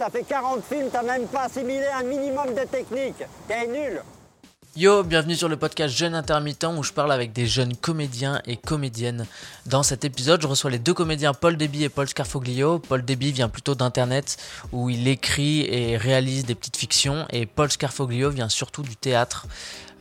T'as fait 40 films, t'as même pas assimilé un minimum de technique. T'es nul. Yo, bienvenue sur le podcast Jeune Intermittent où je parle avec des jeunes comédiens et comédiennes. Dans cet épisode, je reçois les deux comédiens Paul Deby et Paul Scarfoglio. Paul Deby vient plutôt d'internet où il écrit et réalise des petites fictions et Paul Scarfoglio vient surtout du théâtre.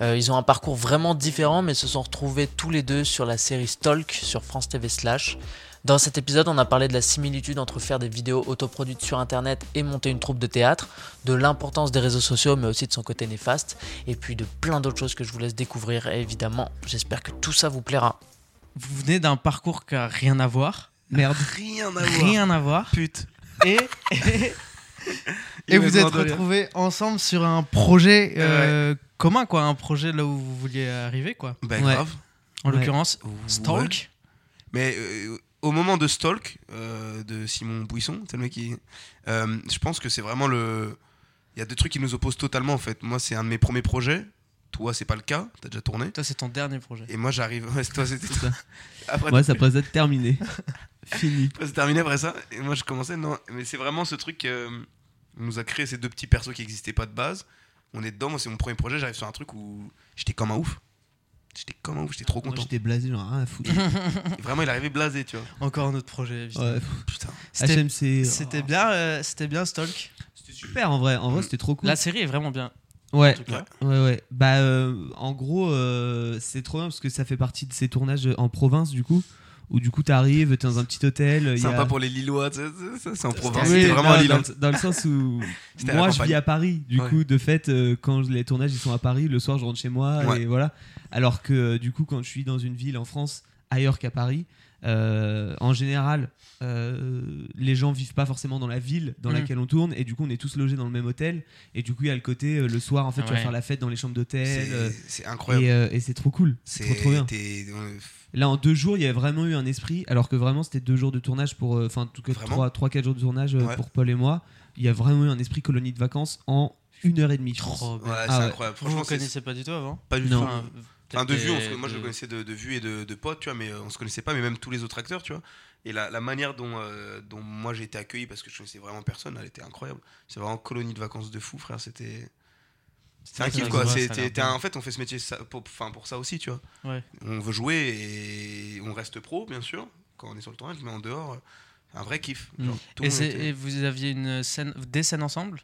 Euh, ils ont un parcours vraiment différent mais se sont retrouvés tous les deux sur la série Stalk sur France TV Slash. Dans cet épisode, on a parlé de la similitude entre faire des vidéos autoproduites sur internet et monter une troupe de théâtre, de l'importance des réseaux sociaux mais aussi de son côté néfaste, et puis de plein d'autres choses que je vous laisse découvrir. Et évidemment, j'espère que tout ça vous plaira. Vous venez d'un parcours qui a rien à voir. Merde. Rien à voir. Rien à voir. Pute. Et, et, et vous êtes retrouvés ensemble sur un projet euh, commun, quoi. Un projet là où vous vouliez arriver, quoi. Bah Ouais. grave. En Ouais. l'occurrence, Ouais. Stalk. Mais euh, au moment de Stalk, euh, de Simon Bouisson, c'est le mec qui. euh, je pense que c'est vraiment le. Il y a deux trucs qui nous opposent totalement en fait. Moi, c'est un de mes premiers projets. Toi, c'est pas le cas. T'as déjà tourné. Toi, c'est ton dernier projet. Et moi, j'arrive. Ouais, c'est toi, c'était ça. Après, Moi, ça pourrait être terminé. Fini. c'est terminé après ça. Et moi, je commençais. Non, mais c'est vraiment ce truc. euh, on nous a créé ces deux petits persos qui n'existaient pas de base. On est dedans. Moi, c'est mon premier projet. J'arrive sur un truc où j'étais comme un ouf. J'étais comme un ouf. J'étais trop content. j'étais blasé, genre rien à foutre. Vraiment, il arrivait blasé, tu vois. Encore un autre projet. évidemment. Ouais, Putain. C'était HMC. c'était bien, euh, c'était bien Stalk. C'était super en vrai. En vrai, c'était trop cool. La série est vraiment bien. Ouais, en tout cas. ouais, ouais. Bah, euh, en gros, euh, c'est trop bien parce que ça fait partie de ces tournages en province, du coup. Où du coup, t'arrives, t'es dans un petit hôtel. y a- Sympa pour les Lillois, tu sais, c'est- en province. Oui, vraiment à Lille. dans, hein. le- dans le sens où moi je vis à Paris du Ouais. coup de fait euh, quand les tournages ils sont à Paris le soir je rentre chez moi Ouais. et voilà alors que euh, du coup quand je suis dans une ville en France ailleurs qu'à Paris euh, en général euh, les gens vivent pas forcément dans la ville dans Mhm. laquelle on tourne et du coup on est tous logés dans le même hôtel et du coup il y a le côté euh, le soir en fait tu vas faire la fête dans les chambres d'hôtel C'est- euh, C'est incroyable. et, euh, et c'est trop cool c'est trop trop bien Là, en deux jours, il y a vraiment eu un esprit, alors que vraiment, c'était deux jours de tournage pour. euh, Enfin, en tout cas, Vraiment trois, trois, quatre jours de tournage Ouais. pour Paul et moi. Il y a vraiment eu un esprit colonie de vacances en une heure et demie, je pense. Trop Ouais, bien. c'est Ah ouais. incroyable. Franchement, vous c'est connaissez pas du tout avant? Pas du tout. Enfin, de vue, on des- se- moi je le connaissais de, de vue et de, de potes, tu vois, mais euh, on se connaissait pas, mais même tous les autres acteurs, tu vois. Et la, la manière dont, euh, dont moi j'ai été accueilli, parce que je connaissais vraiment personne, elle était incroyable. C'est vraiment colonie de vacances de fou, frère. C'était. C'est un kiff quoi. un- en fait, on fait ce métier ça- pour, enfin, pour ça aussi, tu vois. Ouais. On veut jouer et on reste pro, bien sûr, quand on est sur le tournage, mais en dehors, un vrai kiff. Genre, le Et, était- vous aviez une scène, des scènes ensemble?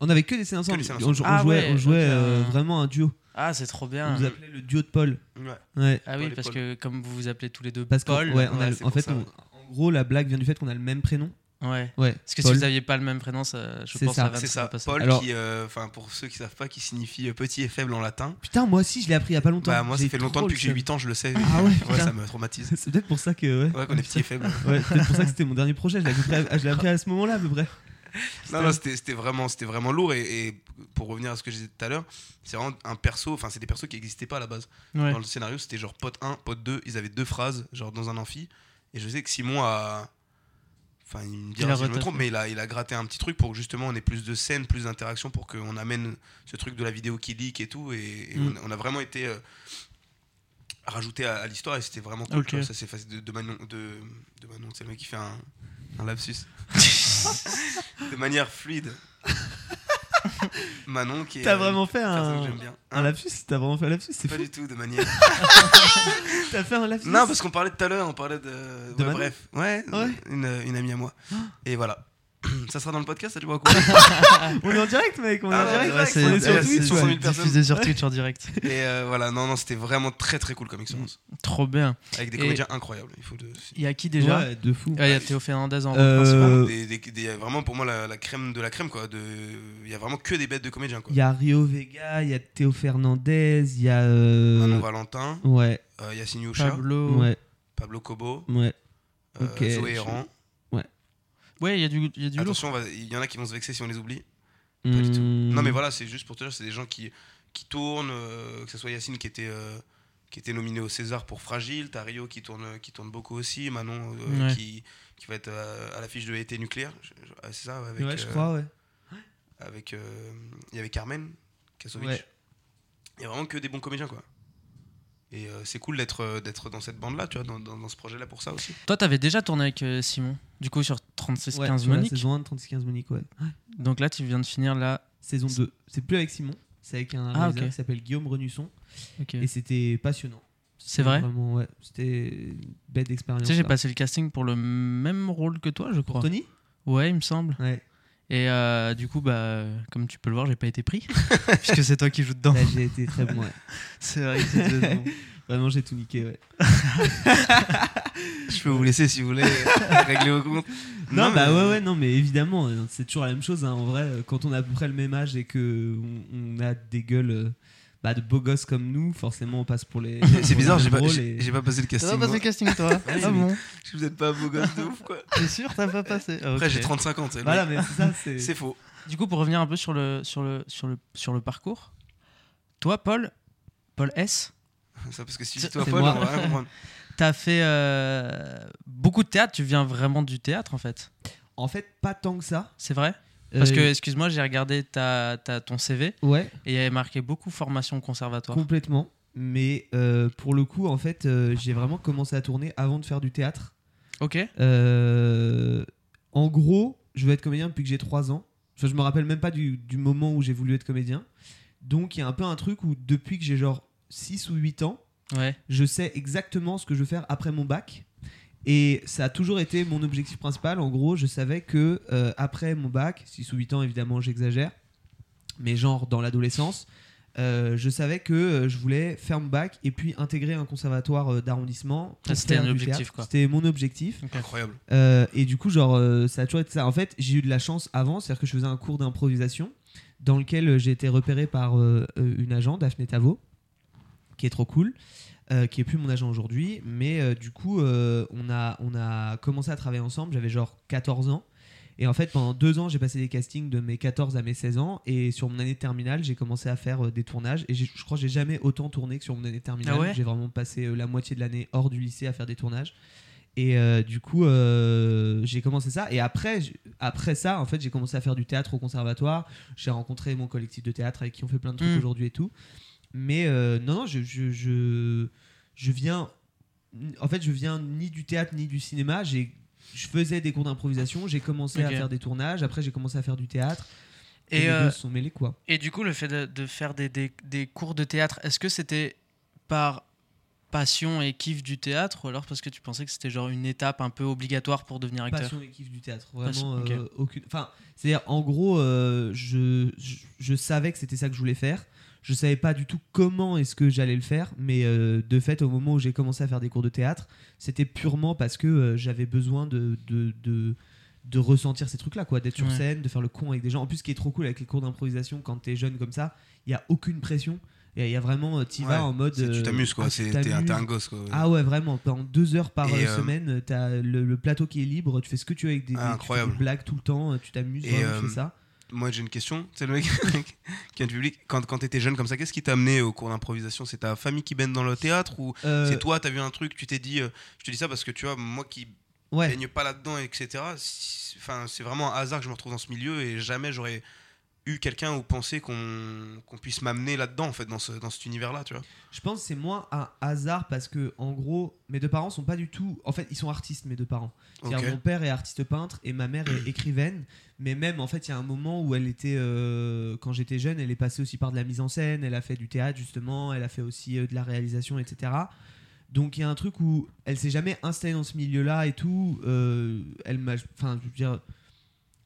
On avait que des scènes ensemble. scènes On, ensemble. jou- on Ah jouait, ouais, on jouait euh, euh, vraiment un duo. Ah, c'est trop bien. On vous appelait le duo de Paul. Ouais. Ouais. Ah oui, Paul parce Paul. que comme vous vous appelez tous les deux Parce que, Paul. ouais, on ouais, en fait, ça, on- ouais. en gros, la blague vient du fait qu'on a le même prénom. Ouais. Ouais. Parce que Paul. si vous n'aviez pas le même prénom, ça, je pense ça. que vanne C'est ça, pas. Paul Alors- qui, euh, enfin pour ceux qui savent pas, qui signifie euh, petit et faible en latin. Putain, moi aussi, je l'ai appris il y a pas longtemps. Bah moi ça fait longtemps depuis que j'ai le 8 ans, je le sais. Ah ouais, ça me traumatise. C'est peut-être pour ça que. Ouais, qu'on est petit et faible. ouais c'est peut-être pour ça que c'était mon dernier projet. Je l'ai appris, à- je l'ai appris à ce moment-là, à peu près. Non, non, c'était vraiment, c'était vraiment lourd. Et, et pour revenir à ce que je disais tout à l'heure, c'est vraiment un perso, enfin, c'est des persos qui n'existaient pas à la base. Ouais. Dans le scénario, c'était genre pote 1, pote 2, ils avaient deux phrases, genre dans un amphi. Et je sais que Simon a. Enfin, il me Il dira a si je me trompe, mais il a, il a gratté un petit truc pour que justement on ait plus de scènes, plus d'interactions, pour qu'on amène ce truc de la vidéo qui leak et tout. Et, et Mm. on, on a vraiment été euh, rajouté à, à l'histoire et c'était vraiment cool. Ça s'est fait de, de Manon, de, de Manon, c'est le mec qui fait un, un lapsus. de manière fluide. Manon qui est. T'as vraiment fait un, que j'aime bien. un lapsus T'as vraiment fait un lapsus C'est Pas fou. du tout, de manière. T'as fait un lapsus non, parce qu'on parlait tout à l'heure, on parlait de. De ouais, bref. Ouais, Ouais. Une, une amie à moi. Et voilà. Ça sera dans le podcast, ça tu vois quoi On est en direct, mec. On est Ah en direct. ouais, on c'est- est sur ouais, Twitch. ouais. 100 000 personnes. diffusé sur Twitch en direct. Et euh, voilà, non, non, c'était vraiment très très cool comme expérience. Trop bien. Avec des Et- comédiens incroyables. Il faut de... Il y a qui déjà Ouais, de fou. Ah, Il y a Théo Fernandez en rôle Euh, principal. Des, des- des- vraiment pour moi la, la crème de la crème quoi. De... Il y a vraiment que des bêtes de comédiens quoi. Il y a Rio Vega, il y a Théo Fernandez, il y a. euh, Manon Valentin, Ouais, euh, Yacine Youcha, Pablo, Pablo. ouais, Cobo, ouais. euh, Ok, Zoé je- Héran. Ouais, il y a du, y a du lourd. Attention, il y en a qui vont se vexer si on les oublie. Pas du tout. Hmm. Non mais voilà, c'est juste pour te dire, c'est des gens qui, qui tournent, euh, que ce soit Yacine qui était, euh, qui était nominé au César pour Fragile, t'as Rio qui tourne, qui tourne beaucoup aussi, Manon euh, Ouais. qui, qui va être euh, à l'affiche de Été nucléaire, ah, c'est ça, avec, Ouais, je crois, ouais. avec il y avait Carmen Kasovic. Ouais. Il y a vraiment que des bons comédiens quoi. Et euh, c'est cool d'être euh, d'être dans cette bande-là, tu vois, dans, dans, dans ce projet-là pour ça aussi. Toi, t'avais déjà tourné avec euh, Simon, du coup, sur 36-15 Ouais, sur la Monique. saison 1 de 36-15 Monique, ouais. Donc là, tu viens de finir la. Saison 2. C'est plus avec Simon, c'est avec un Ah, réalisateur ok. qui s'appelle Guillaume Renusson. Et c'était passionnant. C'est vrai Vraiment, ouais. C'était une bête d'expérience. Tu sais, j'ai passé le casting pour le même rôle que toi, je crois. Tony? Ouais, il me semble. Ouais. Et euh, du coup, bah, comme tu peux le voir, j'ai pas été pris. puisque c'est toi qui joues dedans. Là, j'ai été très bon, ouais. C'est vrai que c'était bon. Vraiment, j'ai tout niqué, ouais. Je peux vous laisser si vous voulez régler vos comptes. Non, bah mais- ouais, ouais, non, mais évidemment, euh, c'est toujours la même chose. hein. En vrai, euh, quand on a à peu près le même âge et que on, on a des gueules euh, bah, de beaux gosses comme nous, forcément, on passe pour les. C'est bizarre, j'ai pas, et- pas passé le T'as casting. pas passé le casting, toi Ouais, Ah bon Vous êtes pas un beau gosse de ouf, quoi. T'es sûr T'as pas passé Après, Ok. j'ai 35 ans, tu Voilà, mais c'est ça, c'est. C'est faux. Du coup, pour revenir un peu sur le, sur le, sur le, sur le parcours, toi, Paul, Paul S, Ça, parce que si dis toi, Paul, moi. on va rien comprendre. t'as fait euh, beaucoup de théâtre. Tu viens vraiment du théâtre, en fait. En fait, pas tant que ça. C'est vrai? Parce Euh, que, excuse-moi, j'ai regardé ta, ta- ton CV Ouais, et il y avait marqué beaucoup formation conservatoire. complètement. Mais euh, pour le coup, en fait, euh, j'ai vraiment commencé à tourner avant de faire du théâtre. Ok Euh, en gros, je veux être comédien depuis que j'ai 3 ans. Enfin, je me rappelle même pas du, du moment où j'ai voulu être comédien. Donc il y a un peu un truc où depuis que j'ai genre 6 ou 8 ans, Ouais. je sais exactement ce que je veux faire après mon bac. Et ça a toujours été mon objectif principal. En gros, je savais que euh, après mon bac, 6 ou 8 ans évidemment j'exagère, mais genre dans l'adolescence, euh, je savais que euh, je voulais faire mon bac et puis intégrer un conservatoire d'arrondissement. Ah, c'était un objectif, théâtre. quoi. C'était mon objectif. Incroyable. Euh, et du coup, genre, euh, ça a toujours été ça. En fait, j'ai eu de la chance avant, c'est-à-dire que je faisais un cours d'improvisation dans lequel j'ai été repéré par une agent, Daphné Tavo, qui est trop cool, euh, qui est plus mon agent aujourd'hui. Mais euh, du coup, euh, on, a, on a commencé à travailler ensemble. J'avais genre 14 ans. Et en fait, pendant deux ans, j'ai passé des castings de mes 14 à mes 16 ans. Et sur mon année de terminale, j'ai commencé à faire euh, des tournages. Et je crois que j'ai jamais autant tourné que sur mon année de terminale. Ah ouais? J'ai vraiment passé euh, la moitié de l'année hors du lycée à faire des tournages. Et euh, du coup, euh, j'ai commencé ça. Et après, j- après ça, en fait, j'ai commencé à faire du théâtre au conservatoire. J'ai rencontré mon collectif de théâtre avec qui on fait plein de trucs Mm. aujourd'hui et tout. Mais euh, non, non, je, je, je, je viens. En fait, je viens ni du théâtre ni du cinéma. J'ai, je faisais des cours d'improvisation. J'ai commencé à faire des tournages. Après, j'ai commencé à faire du théâtre. Et, Et, les euh, deux se sont mêlés, quoi. Et du coup, le fait de, de faire des, des- des cours de théâtre, est-ce que c'était par passion et kiff du théâtre ou alors parce que tu pensais que c'était genre une étape un peu obligatoire pour devenir acteur? Passion et kiff du théâtre. Passion, Vraiment, euh, aucune. Enfin, c'est-à-dire, en gros, euh, je, je, je savais que c'était ça que je voulais faire. Je savais pas du tout comment est-ce que j'allais le faire, mais euh, de fait, au moment où j'ai commencé à faire des cours de théâtre, c'était purement parce que euh, j'avais besoin de, de, de, de ressentir ces trucs-là, quoi, d'être sur scène, de faire le con avec des gens. En plus, ce qui est trop cool avec les cours d'improvisation, quand t'es jeune comme ça, il y a aucune pression. Il y a- vraiment, euh, t'y Ouais, vas en mode. Tu t'amuses, quoi. ah, T'es un gosse, quoi. Ah ouais, vraiment. Pendant deux heures par Et, semaine, t'as le, le plateau qui est libre, tu fais ce que tu veux avec des, Ah, des- tu fais incroyable. des blagues tout le temps, tu t'amuses, tu fais ça. Moi, j'ai une question. C'est le mec qui vient du public. Quand, quand t'étais jeune comme ça, qu'est-ce qui t'a amené au cours d'improvisation? C'est ta famille qui baigne dans le théâtre ou Euh, c'est toi, t'as vu un truc, tu t'es dit. euh, je te dis ça parce que tu vois, moi qui ouais. baigne pas là-dedans, etc. Enfin, c'est vraiment un hasard que je me retrouve dans ce milieu et jamais j'aurais eu quelqu'un ou pensé qu'on qu'on puisse m'amener là-dedans, en fait, dans, ce, dans cet univers-là, tu vois. Je pense que c'est moins un hasard parce que, en gros, mes deux parents sont pas du tout. En fait, ils sont artistes, mes deux parents. C'est-à-dire, Ok. Mon père est artiste peintre et ma mère est écrivaine. Mais même, en fait, il y a un moment où elle était. euh, quand j'étais jeune, elle est passée aussi par de la mise en scène. Elle a fait du théâtre, justement. Elle a fait aussi euh, de la réalisation, etc. Donc, il y a un truc où elle s'est jamais installée dans ce milieu-là et tout. Euh, elle m'a. Enfin, je veux dire.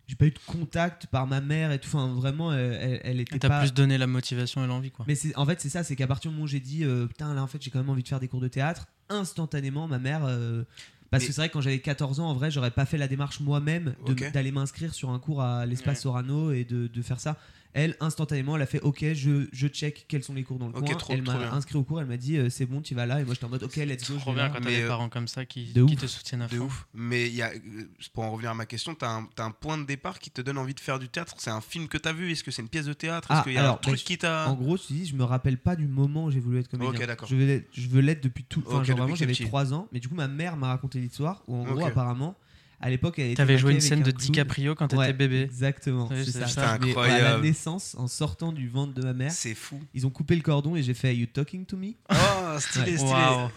J'ai pas eu de contact par ma mère et tout. Enfin, vraiment, elle, elle, elle était Et t'as pas. plus donné la motivation et l'envie, quoi. Mais c'est en fait c'est ça, c'est qu'à partir du moment où j'ai dit euh, putain là en fait j'ai quand même envie de faire des cours de théâtre, instantanément ma mère euh, parce Mais- que c'est vrai que quand j'avais 14 ans en vrai j'aurais pas fait la démarche moi-même de- d'aller m'inscrire sur un cours à l'espace Ouais. Sorano et de, de faire ça. Elle instantanément elle a fait ok je, je check quels sont les cours dans le Ok, coin. trop- elle trop m'a bien. inscrit au cours, elle m'a dit euh, c'est bon tu vas là et moi j'étais en mode ok let's go. Je trop bien là. quand t'as Mais, des euh, parents comme ça qui, de qui ouf. te soutiennent à De fond. ouf. Mais il y a, euh, pour en revenir à ma question, t'as un, t'as un point de départ qui te donne envie de faire du théâtre? C'est un film que t'as vu? Est-ce que c'est une pièce de théâtre? Est-ce Ah, qu'il y a un alors, truc bah, qui t'a. En gros, je te dis, je me rappelle pas du moment où j'ai voulu être comédien. Ok, d'accord. Je veux l'être, je veux l'être depuis tout. Enfin, Ok, genre vraiment, j'avais petit. 3 ans. Mais du coup, ma mère m'a raconté l'histoire où, en gros, apparemment, à l'époque, elle était T'avais joué une scène de. DiCaprio quand t'étais Ouais, bébé. Exactement, Oui, c'est ça. ouais, incroyable. à la naissance, en sortant du ventre de ma mère, C'est fou. ils ont coupé le cordon et j'ai fait You talking to me? Oh, stylé, stylé. Waouh.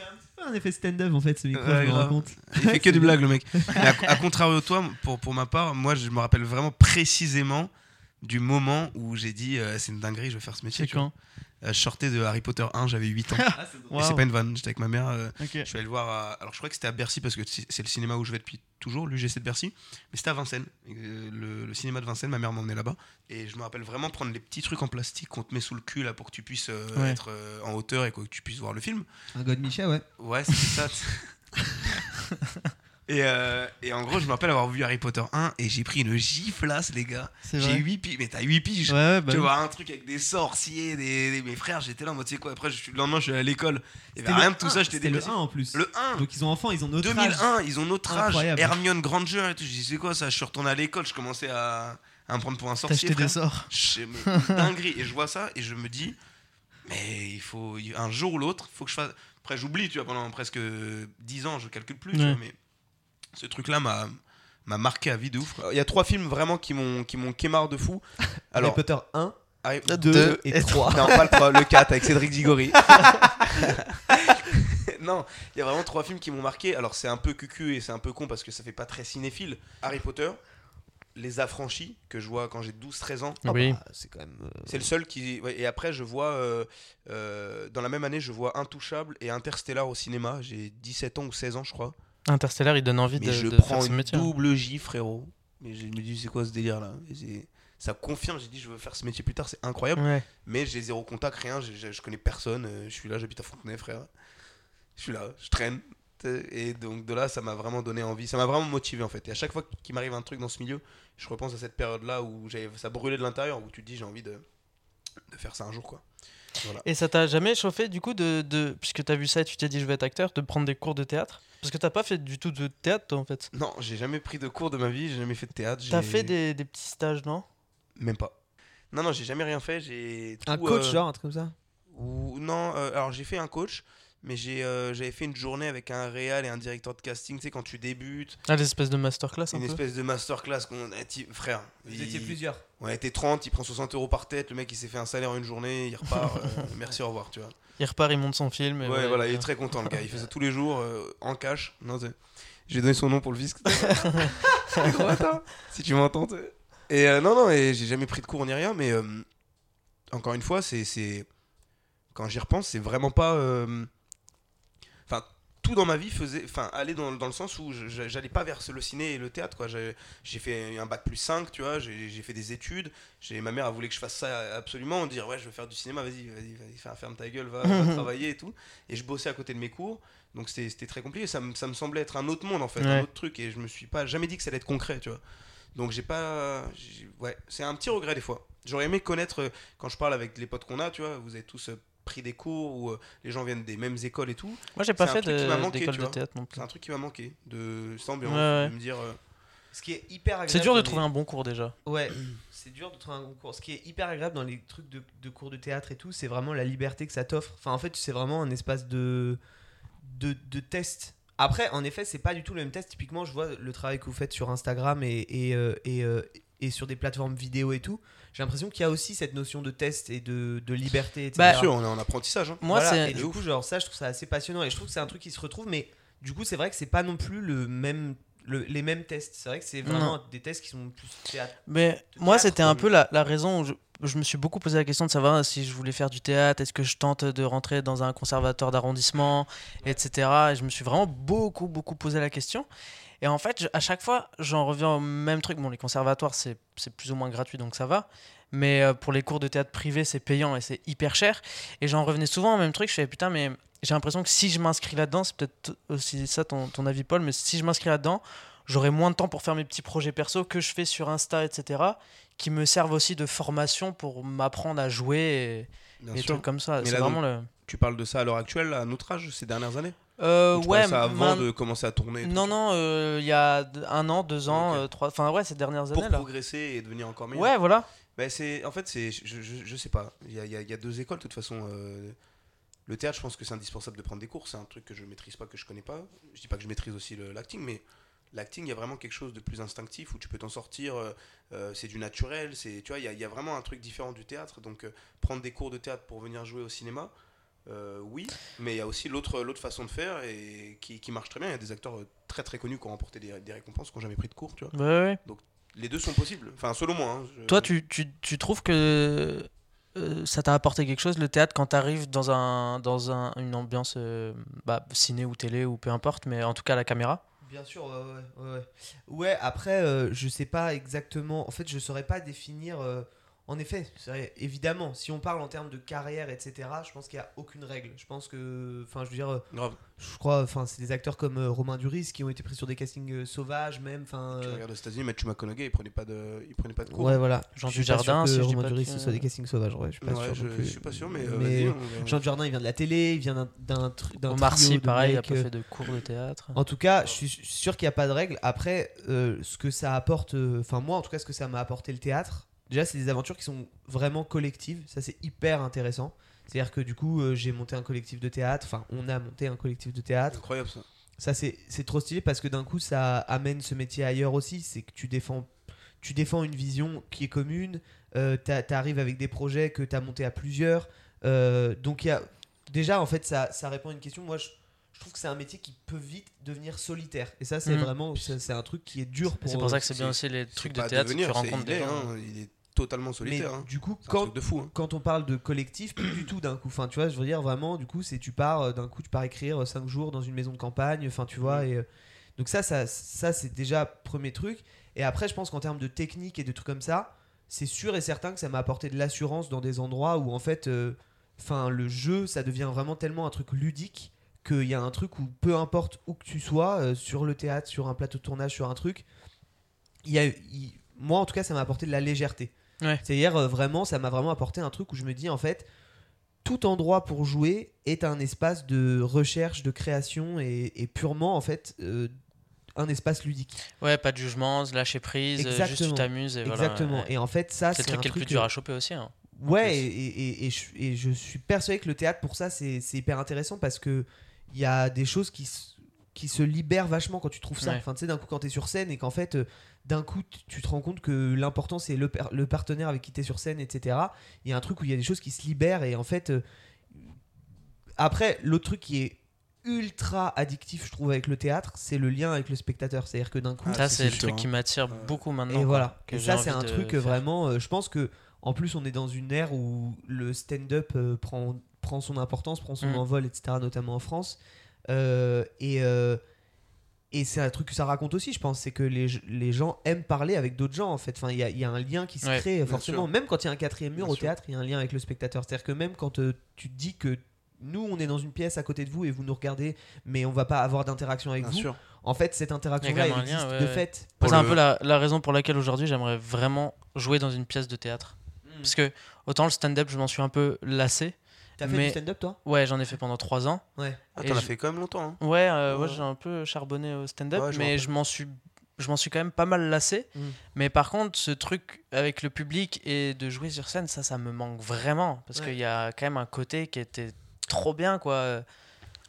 un effet stand-up en fait ce micro, Ouais, je me rends compte. Il fait que des blagues, le mec. Mais à, à contrario de toi, pour, pour ma part, moi, je me rappelle vraiment précisément du moment où j'ai dit euh, c'est une dinguerie, je vais faire ce métier. C'est quand Euh, je sortais de Harry Potter 1, j'avais 8 ans. Ah, Et c'est pas une vanne, j'étais avec ma mère. euh, Ok. je suis allé le voir à- Alors, je crois que c'était à Bercy parce que c'est c'est le cinéma où je vais depuis toujours, l'UGC de Bercy. Mais c'était à Vincennes. Euh, le, le cinéma de Vincennes, ma mère m'emmenait là-bas. Et je me rappelle vraiment prendre les petits trucs en plastique qu'on te met sous le cul là pour que tu puisses euh, Ouais. être euh, en hauteur et que tu puisses voir le film. Un God Micha, ouais. Ouais, c'est ça. et, euh, et en gros, je me rappelle avoir vu Harry Potter 1 et j'ai pris une giflasse, les gars. J'ai vrai. 8 piges. Mais t'as 8 piges. Ouais, bah tu oui. vois un truc avec des sorciers, des, des- mes frères, j'étais là en mode, tu sais quoi, après je le lendemain je suis allé à l'école, avait le rien de tout 1, ça, j'étais le dépressif. 1 en plus. Le 1 Donc ils ont enfants, ils ont notre âge. 2001, ils ont notre âge, Incroyable. Hermione Granger et tout, je dis c'est quoi ça, je suis retourné à l'école, je commençais à, à me prendre pour un sorcier. des sorts. Je- dinguerie, et je vois ça et je me dis, mais il faut, un jour ou l'autre, il faut que je fasse, après j'oublie, tu vois, pendant presque 10 ans, je calcule plus, tu vois, mais ce truc-là m'a m'a marqué à vie de ouf. Il y a trois films vraiment qui m'ont qui m'ont quémard de fou. Harry Potter 1, Harry- 2, Deux et et 3. non, pas le 3, le 4 avec Cédric Diggory. non, il y a vraiment trois films qui m'ont marqué. Alors, c'est un peu cucu et c'est un peu con parce que ça fait pas très cinéphile. Harry Potter, Les Affranchis, que je vois quand j'ai 12-13 ans. Oui. bah, c'est quand même. euh, C'est le seul qui. ouais, et après, je vois. euh, euh, dans la même année, je vois Intouchable et Interstellar au cinéma. J'ai 17 ans ou 16 ans, je crois. Interstellar, il donne envie Mais de, je de prends faire ce une métier. double J, frérot. Mais je me dis, c'est quoi ce délire là Et Ça confirme, j'ai dit, je veux faire ce métier plus tard, c'est incroyable. Ouais. Mais j'ai zéro contact, rien, je connais personne, euh, je suis là, j'habite à Fontenay, frère. Je suis là, je traîne. Et donc de là, ça m'a vraiment donné envie, ça m'a vraiment motivé en fait. Et à chaque fois qu'il m'arrive un truc dans ce milieu, je repense à cette période-là où j'avais- ça brûlait de l'intérieur, où tu te dis j'ai envie de, de faire ça un jour quoi. Voilà. Et ça t'a jamais chauffé du coup de, de puisque t'as vu ça et tu t'es dit je vais être acteur, de prendre des cours de théâtre? Parce que t'as pas fait du tout de théâtre toi en fait. Non, j'ai jamais pris de cours de ma vie, j'ai jamais fait de théâtre. T'as fait des, des petits stages non? Même pas. Non, non, j'ai jamais rien fait. J'ai Un coach, euh, genre, un truc comme ça? Ou non, euh, alors j'ai fait un coach, mais j'ai euh, j'avais fait une journée avec un réal et un directeur de casting. Tu sais, quand tu débutes, Ah des espèces de masterclass un une peu. espèce de masterclass qu'on a ti- frère. Vous il- étiez plusieurs. On a été 30, il prend 60 euros par tête. Le mec, il s'est fait un salaire en une journée, il repart. euh, merci, au revoir, tu vois. Il repart, il monte son film. Et ouais, voilà, il est euh, très content, le gars. Il fait ça tous les jours, euh, en cash. Non, c'est- j'ai donné son nom pour le fisc. Gros bâtard, si tu m'entends. tu sais. Et euh, non, non, et j'ai jamais pris de cours ni rien, mais euh, encore une fois, c'est, c'est quand j'y repense, c'est vraiment pas. euh, tout dans ma vie faisait, enfin, aller dans, dans le sens où j'allais pas vers le ciné et le théâtre, quoi. J'ai, fait un bac plus 5, tu vois. J'ai, fait des études. J'ai, ma mère a voulu que je fasse ça absolument, dire ouais, je veux faire du cinéma, vas-y, vas-y, vas-y, ferme- ferme ta gueule, va, va travailler et tout. Et je bossais à côté de mes cours. Donc c'était très compliqué, ça, me- ça me semblait être un autre monde en fait, Ouais. un autre truc, et je me suis pas jamais dit que ça allait être concret, tu vois. Donc j'ai pas. Ouais, c'est un petit regret des fois. J'aurais aimé connaître, euh, quand je parle avec les potes qu'on a, tu vois, vous avez tous euh, pris des cours où euh, les gens viennent des mêmes écoles et tout. Moi j'ai pas fait de- d'école de vois. théâtre non plus. C'est un truc qui m'a manqué, de cette ambiance, Ouais, ouais. de me dire. euh, Ce qui est hyper agréable. C'est dur de trouver les- un bon cours déjà. Ouais, c'est dur de trouver un concours. Ce qui est hyper agréable dans les trucs de, de cours de théâtre et tout, c'est vraiment la liberté que ça t'offre. Enfin, en fait, c'est vraiment un espace de, de, de test. Après, en effet, c'est pas du tout le même test. Typiquement, je vois le travail que vous faites sur Instagram et, et, et, euh, et sur des plateformes vidéo et tout. J'ai l'impression qu'il y a aussi cette notion de test et de, de liberté, etc. Bah, Bien sûr, on est en apprentissage. hein. Moi Voilà, c'est et du coup, genre, ça, je trouve ça assez passionnant. Et je trouve que c'est un truc qui se retrouve, mais du coup, c'est vrai que c'est pas non plus le même, le- les mêmes tests. C'est vrai que c'est vraiment des tests qui sont plus théâtre. Mais moi, c'était un peu la, la raison où je, je me suis beaucoup posé la question de savoir si je voulais faire du théâtre, est-ce que je tente de rentrer dans un conservatoire d'arrondissement, etc. Et je me suis vraiment beaucoup, beaucoup posé la question. Et en fait, je- à chaque fois, j'en reviens au même truc. Bon, les conservatoires, c'est c'est plus ou moins gratuit, donc ça va. Mais euh, pour les cours de théâtre privé, c'est payant et c'est hyper cher. Et j'en revenais souvent au même truc. Je fais putain, mais j'ai l'impression que si je m'inscris là-dedans, c'est peut-être aussi ça ton, ton avis, Paul, mais si je m'inscris là-dedans, j'aurai moins de temps pour faire mes petits projets perso que je fais sur Insta, etc., qui me servent aussi de formation pour m'apprendre à jouer et sûr. trucs comme ça. C'est vraiment le. Tu parles de ça à l'heure actuelle, à notre âge, ces dernières années? Euh, ouais, ça avant de commencer à tourner non, non, euh, il y a un an, deux ans, Ok. euh, trois. Enfin, ouais, ces dernières Pour années là. progresser et devenir encore meilleur. Ouais, voilà. Bah, c'est, en fait, c'est, je, je, je sais pas. Il y a, y a- y a deux écoles, de toute façon. euh, le théâtre, je pense que c'est indispensable de prendre des cours. C'est un truc que je maîtrise pas, que je connais pas. Je dis pas que je maîtrise aussi l'acting, mais l'acting, il y a vraiment quelque chose de plus instinctif où tu peux t'en sortir. euh, c'est du naturel. C'est, tu vois, il y y a vraiment un truc différent du théâtre. Donc, prendre des cours de théâtre pour venir jouer au cinéma, euh, oui, mais il y a aussi l'autre façon de faire et qui, qui marche très bien. Il y a des acteurs euh, très très connus qui ont remporté des, des récompenses, qui n'ont jamais pris de cours, tu vois. Ouais, ouais. Les deux sont possibles. Enfin, selon moi. hein, je- Toi, tu, tu, tu trouves que euh, ça t'a apporté quelque chose, le théâtre, quand t'arrives dans, un, dans un, une ambiance euh, bah, ciné ou télé ou peu importe, mais en tout cas la caméra? Bien sûr, ouais, ouais, ouais, ouais. Ouais, après, euh, je sais pas exactement. En fait, je saurais pas définir. En effet, évidemment, si on parle en termes de carrière, etc., je pense qu'il n'y a aucune règle. Je pense que. Enfin, je veux dire, euh, Grave. je crois, enfin, c'est des acteurs comme euh, Romain Duris qui ont été pris sur des castings euh, sauvages, même. Enfin. Tu euh, regardes aux États-Unis, Matthew McConaughey, il prenait pas de, il prenait pas de cours. Ouais, voilà. Jean Dujardin, si Romain Duris, ce soit des castings sauvages. Ouais, je suis pas Ouais, sûr. je, non plus. je suis pas sûr, mais, Mais on. Jean Dujardin, il vient de la télé, il vient d'un- d'un tru- d'un Omar Sy, pareil, il a pas fait de cours de théâtre. En tout cas, je suis sûr qu'il n'y a pas de règle. Après, euh, ce que ça apporte, euh, enfin moi en tout cas, ce que ça m'a apporté le théâtre, déjà c'est des aventures qui sont vraiment collectives. Ça c'est hyper intéressant. C'est-à-dire que du coup, euh, j'ai monté un collectif de théâtre. Enfin, on a monté un collectif de théâtre. Incroyable ça. Ça c'est c'est trop stylé parce que d'un coup, ça amène ce métier ailleurs aussi. C'est que tu défends, tu défends une vision qui est commune. Euh, tu arrives avec des projets que tu as montés à plusieurs. Euh, donc il y a déjà en fait ça, ça répond à une question. Moi je, je trouve que c'est un métier qui peut vite devenir solitaire. Et ça c'est Mhm. vraiment c'est un truc qui est dur pour. C'est pour ça que euh, c'est bien aussi les trucs de théâtre, devenir, tu rencontres il des gens. hein, il est totalement Mais solitaire. hein. du coup quand truc de fou. hein. quand on parle de collectif, plus du tout d'un coup. Enfin, tu vois, je veux dire vraiment, du coup, c'est tu pars euh, d'un coup, tu pars écrire 5 jours dans une maison de campagne. Enfin, tu vois. Mhm. Et, euh, donc ça, ça, ça c'est déjà premier truc. Et après, je pense qu'en termes de technique et de trucs comme ça, c'est sûr et certain que ça m'a apporté de l'assurance dans des endroits où en fait, euh, enfin, le jeu, ça devient vraiment tellement un truc ludique qu'il y a un truc où peu importe où que tu sois, euh, sur le théâtre, sur un plateau de tournage, sur un truc, il y a, moi en tout cas, ça m'a apporté de la légèreté. Ouais. C'est-à-dire euh, vraiment, ça m'a vraiment apporté un truc où je me dis en fait, tout endroit pour jouer est un espace de recherche, de création et, et purement en fait euh, un espace ludique. Ouais, pas de jugement, lâcher prise, euh, juste Exactement. tu t'amuses et voilà. Exactement. Et en fait, ça, C'est le un truc qui est le plus truc dur à choper aussi. hein. Ouais, et, et- je, et je suis persuadé que le théâtre, pour ça, c'est hyper intéressant parce que il y a des choses qui, qui se libèrent vachement quand tu trouves ça. Ouais. Enfin, tu sais, d'un coup, quand tu es sur scène et qu'en fait, d'un coup, tu- te rends compte que l'important, c'est le, per- le partenaire avec qui tu es sur scène, etc. Il y a un truc où il y a des choses qui se libèrent et en fait. euh, après, l'autre truc qui est ultra addictif, je trouve, avec le théâtre, c'est le lien avec le spectateur. C'est-à-dire que d'un coup. Ah, ça, c'est c'est le sûr, truc hein. qui m'attire Ouais. beaucoup maintenant. Et quoi, voilà. que Et ça, c'est un truc faire. vraiment. euh, je pense que en plus, on est dans une ère où le stand-up euh, prend, prend son importance, prend son Mm. envol, etc., notamment en France. Euh, et euh, et c'est un truc que ça raconte aussi, je pense, c'est que les, les gens aiment parler avec d'autres gens, en fait. Enfin, il y a, il y a un lien qui se Ouais, crée, forcément. Même quand il y a un quatrième mur Bien au sûr. théâtre, il y a un lien avec le spectateur. C'est-à-dire que même quand euh, tu te dis que nous, on est dans une pièce à côté de vous et vous nous regardez, mais on va pas avoir d'interaction avec Bien vous. sûr. En fait, cette interaction-là, Il y a quand elle même un lien, existe ouais, de ouais. fait. C'est un peu la, la raison pour laquelle aujourd'hui j'aimerais vraiment jouer dans une pièce de théâtre. Parce que autant le stand-up, je m'en suis un peu lassé. T'as fait Mais- du stand-up, toi? Ouais, j'en ai fait pendant trois ans. Ouais. Ah, t'en as fait quand même longtemps. hein. Ouais, euh, ouais, Ouais. j'ai un peu charbonné au stand-up, Ouais, mais je m'en suis, je m'en suis quand même pas mal lassé. Mm. Mais par contre, ce truc avec le public et de jouer sur scène, ça, ça me manque vraiment parce Ouais. qu'il y a quand même un côté qui était trop bien, quoi.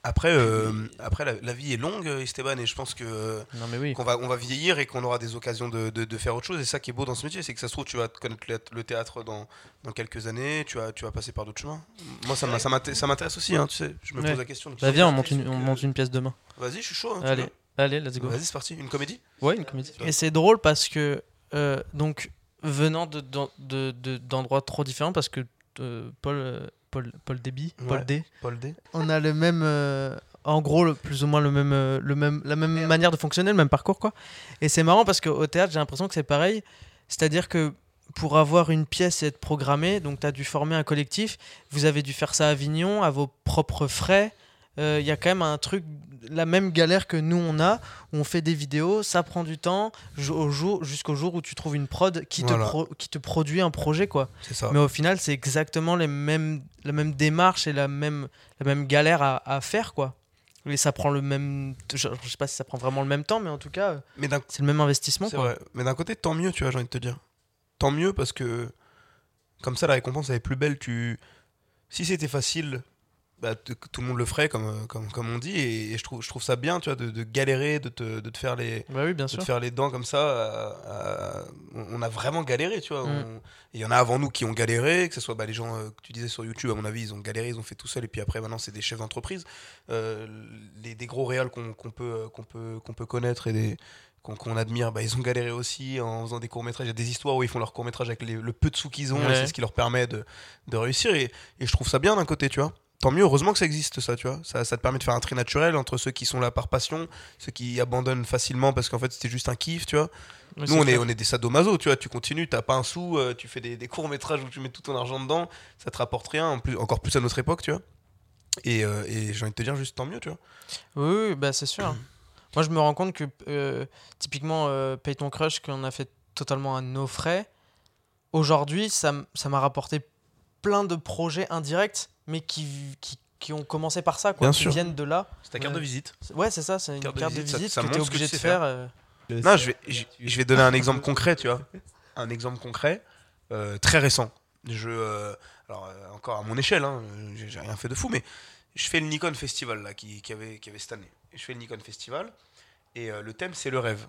Après, euh, après la, la vie est longue, Esteban, et je pense que euh, Non mais oui. qu'on va, on va vieillir et qu'on aura des occasions de, de- de faire autre chose. Et ça qui est beau dans ce métier, c'est que ça se trouve, tu vas connaître le, théâtre dans, dans quelques années, tu vas, tu vas passer par d'autres chemins. Moi, ça ça m'inté- ça m'intéresse aussi, hein, tu sais. Je me Ouais. pose la question. Bah viens, on monte, une, on monte une pièce demain. Vas-y, je suis chaud. hein, Allez, allez, let's go. Vas-y, c'est parti. Une comédie Ouais, une comédie. Et c'est drôle parce que, euh, donc, venant de- d'en- de- de- d'endroits trop différents, parce que euh, Paul, euh, Paul, Paul Déby, Paul Ouais. D, Paul D. on a le même, euh, en gros, le- plus ou moins le même, euh, le même, la même manière de fonctionner, le même parcours, quoi. Et c'est marrant parce qu'au théâtre, j'ai l'impression que c'est pareil. C'est-à-dire que pour avoir une pièce et être programmé, donc tu as dû former un collectif, vous avez dû faire ça à Avignon, à vos propres frais. Euh, Il y a quand même un truc, la même galère que nous on a, où on fait des vidéos, ça prend du temps, jusqu'au jour où tu trouves une prod qui, Voilà. te, pro- qui te produit un projet, quoi. Ça. Mais au final, c'est exactement les mêmes, la même démarche et la même, la même galère à, à faire, quoi. Et ça prend le même. Je, je sais pas si ça prend vraiment le même temps, mais en tout cas, euh, c'est le même investissement, quoi. vrai. Mais d'un côté, tant mieux, tu vois, j'ai envie de te dire. Tant mieux parce que comme ça, la récompense elle est plus belle. Tu... Si c'était facile bah, tout le monde le ferait, comme, euh, comme, comme on dit, et, et je, trouve, je trouve ça bien, tu vois, de, de galérer, de te, de te faire les, Bah oui, bien de te faire les dents comme ça. euh, euh, on on a vraiment galéré, tu vois. Mm. Il y en a avant nous qui ont galéré, que ce soit bah, les gens euh, que tu disais sur YouTube, à mon avis, ils ont galéré, ils ont fait tout seul, et puis après, maintenant, c'est des chefs d'entreprise. Euh, les, des gros réals qu'on qu'on peut, qu'on peut, qu'on peut connaître et des qu'on admire, bah, ils ont galéré aussi en faisant des courts-métrages. Il y a des histoires où ils font leurs courts-métrages avec les- le peu de sous qu'ils ont, et Ouais. c'est ce qui leur permet de, de réussir. Et, et je trouve ça bien d'un côté, tu vois. Tant mieux, heureusement que ça existe, ça, tu vois. Ça, ça te permet de faire un tri naturel entre ceux qui sont là par passion, ceux qui abandonnent facilement parce qu'en fait c'était juste un kiff, tu vois. Oui, Nous, on est, on est des sadomaso, tu vois. Tu continues, t'as pas un sou, euh, tu fais des, des courts-métrages où tu mets tout ton argent dedans, ça te rapporte rien, en plus, encore plus à notre époque, tu vois. Et, euh, et j'ai envie de te dire juste tant mieux, tu vois. Oui, oui, bah c'est sûr. Moi, je me rends compte que euh, typiquement Paye ton crush qu'on a fait totalement à nos frais, aujourd'hui, ça m'a rapporté plein de projets indirects, mais qui, qui, qui ont commencé par ça, quoi, Bien qui sûr. viennent de là. C'est ta carte de visite. Ouais, c'est ça, c'est une Carte carte, de de visite, ça- ça que tu es montre ce que obligé tu de sais faire. faire. euh, Non, je vais, je, je vais donner un exemple concret, tu vois. Un exemple concret, euh, très récent. Je, euh, alors, euh, encore à mon échelle, hein, j'ai j'ai rien fait de fou, mais je fais le Nikon Festival là, qui, qui avait, qui avait cette année. Et je fais le Nikon Festival et euh, le thème c'est le rêve.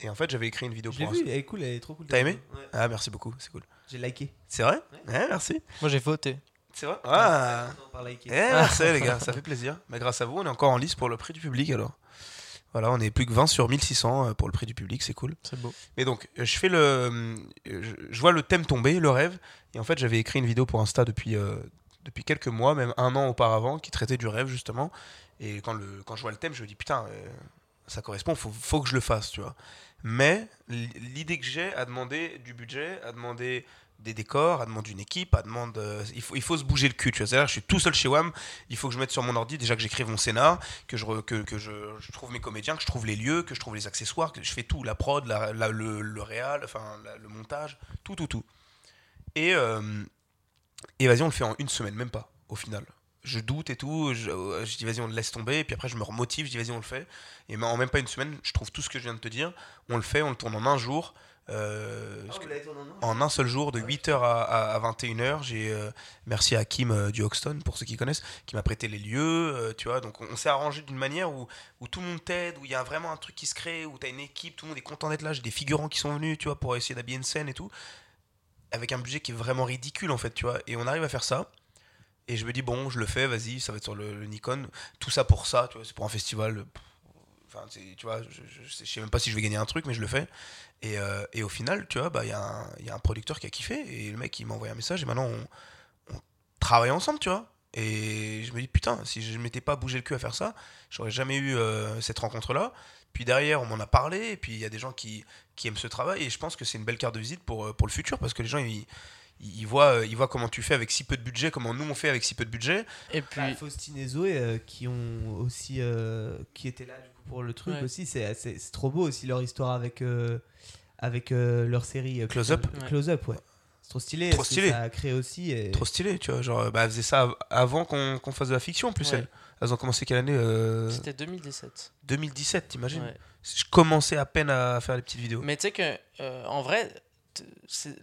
Et en fait, j'avais écrit une vidéo Je l'ai pour vu, un- elle est cool, elle est trop cool. T'as aimé Ouais. Ah, merci beaucoup, c'est cool. J'ai liké. C'est vrai? Ouais, merci. Moi, j'ai voté. C'est vrai Ah liker. Eh, merci les gars, ça fait plaisir. Mais grâce à vous, on est encore en lice pour le prix du public alors. Voilà, on est plus que 20 sur 1600 euh, pour le prix du public, c'est cool. C'est beau. Mais donc, euh, je fais le, euh, je, vois le thème tomber, le rêve, et en fait, j'avais écrit une vidéo pour Insta depuis euh, depuis quelques mois, même un an auparavant, qui traitait du rêve justement. Et quand le quand je vois le thème, je me dis putain, euh, ça correspond, faut faut que je le fasse, tu vois. Mais l'idée que j'ai a demandé du budget, a demandé des décors, a demandé une équipe, a demandé euh, il faut il faut se bouger le cul, tu vois. C'est-à-dire, je suis tout seul chez WAM, il faut que je mette sur mon ordi déjà que j'écrive mon scénar, que je que, que je, trouve mes comédiens, que je trouve les lieux, que je trouve les accessoires, que je fais tout, la prod, la, le, le réal, enfin le montage, tout, tout, tout. Et, euh, vas-y, on le fait en une semaine, même pas, au final. Je doute et tout, je, euh, je dis vas-y, on le laisse tomber, et puis après je me remotive, je dis vas-y, on le fait. Et en même pas une semaine, je trouve tout ce que je viens de te dire, on le fait, on le tourne en un jour. Euh, Ah, en un en un seul jour, de 8h à, à- à 21h. J'ai euh, merci à Kim euh, du Hoxton, pour ceux qui connaissent, qui m'a prêté les lieux. tu vois, donc on, on s'est arrangé d'une manière où, où tout le monde t'aide, où il y a vraiment un truc qui se crée, où tu as une équipe, tout le monde est content d'être là. J'ai des figurants qui sont venus, tu vois, pour essayer d'habiller une scène et tout. Avec un budget qui est vraiment ridicule, en fait, tu vois. Et on arrive à faire ça. Et je me dis, bon, je le fais, vas-y, ça va être sur le, le Nikon. Tout ça pour ça, tu vois, c'est pour un festival. pff, Tu vois, je, je sais même pas si je vais gagner un truc, mais je le fais. Et, euh, et au final, tu vois, bah, il y, y a un producteur qui a kiffé et le mec il m'a envoyé un message et maintenant on, travaille ensemble, tu vois. Et je me dis, putain, si je m'étais pas bougé le cul à faire ça, j'aurais jamais eu euh, cette rencontre-là. Puis derrière, on m'en a parlé et puis il y a des gens qui, qui aiment ce travail et je pense que c'est une belle carte de visite pour, euh, pour le futur parce que les gens ils, voient, ils voient comment tu fais avec si peu de budget, comment nous on fait avec si peu de budget. Et puis, Bah, Faustine et Zoé euh, qui ont aussi euh, qui étaient là du coup pour le truc Ouais. aussi c'est c'est c'est trop beau aussi leur histoire avec euh, avec euh, leur série euh, Close Up. Ouais. Close Up ouais c'est trop stylé Trop stylé. ça a créé aussi et... Trop stylé, tu vois. Genre, bah, elle faisait ça av- avant qu'on qu'on fasse de la fiction en plus. Ouais. Elles. elles ont commencé quelle année euh, c'était 2017. 2017, t'imagines Ouais. Je commençais à peine à faire les petites vidéos. Mais tu sais que, euh, en vrai,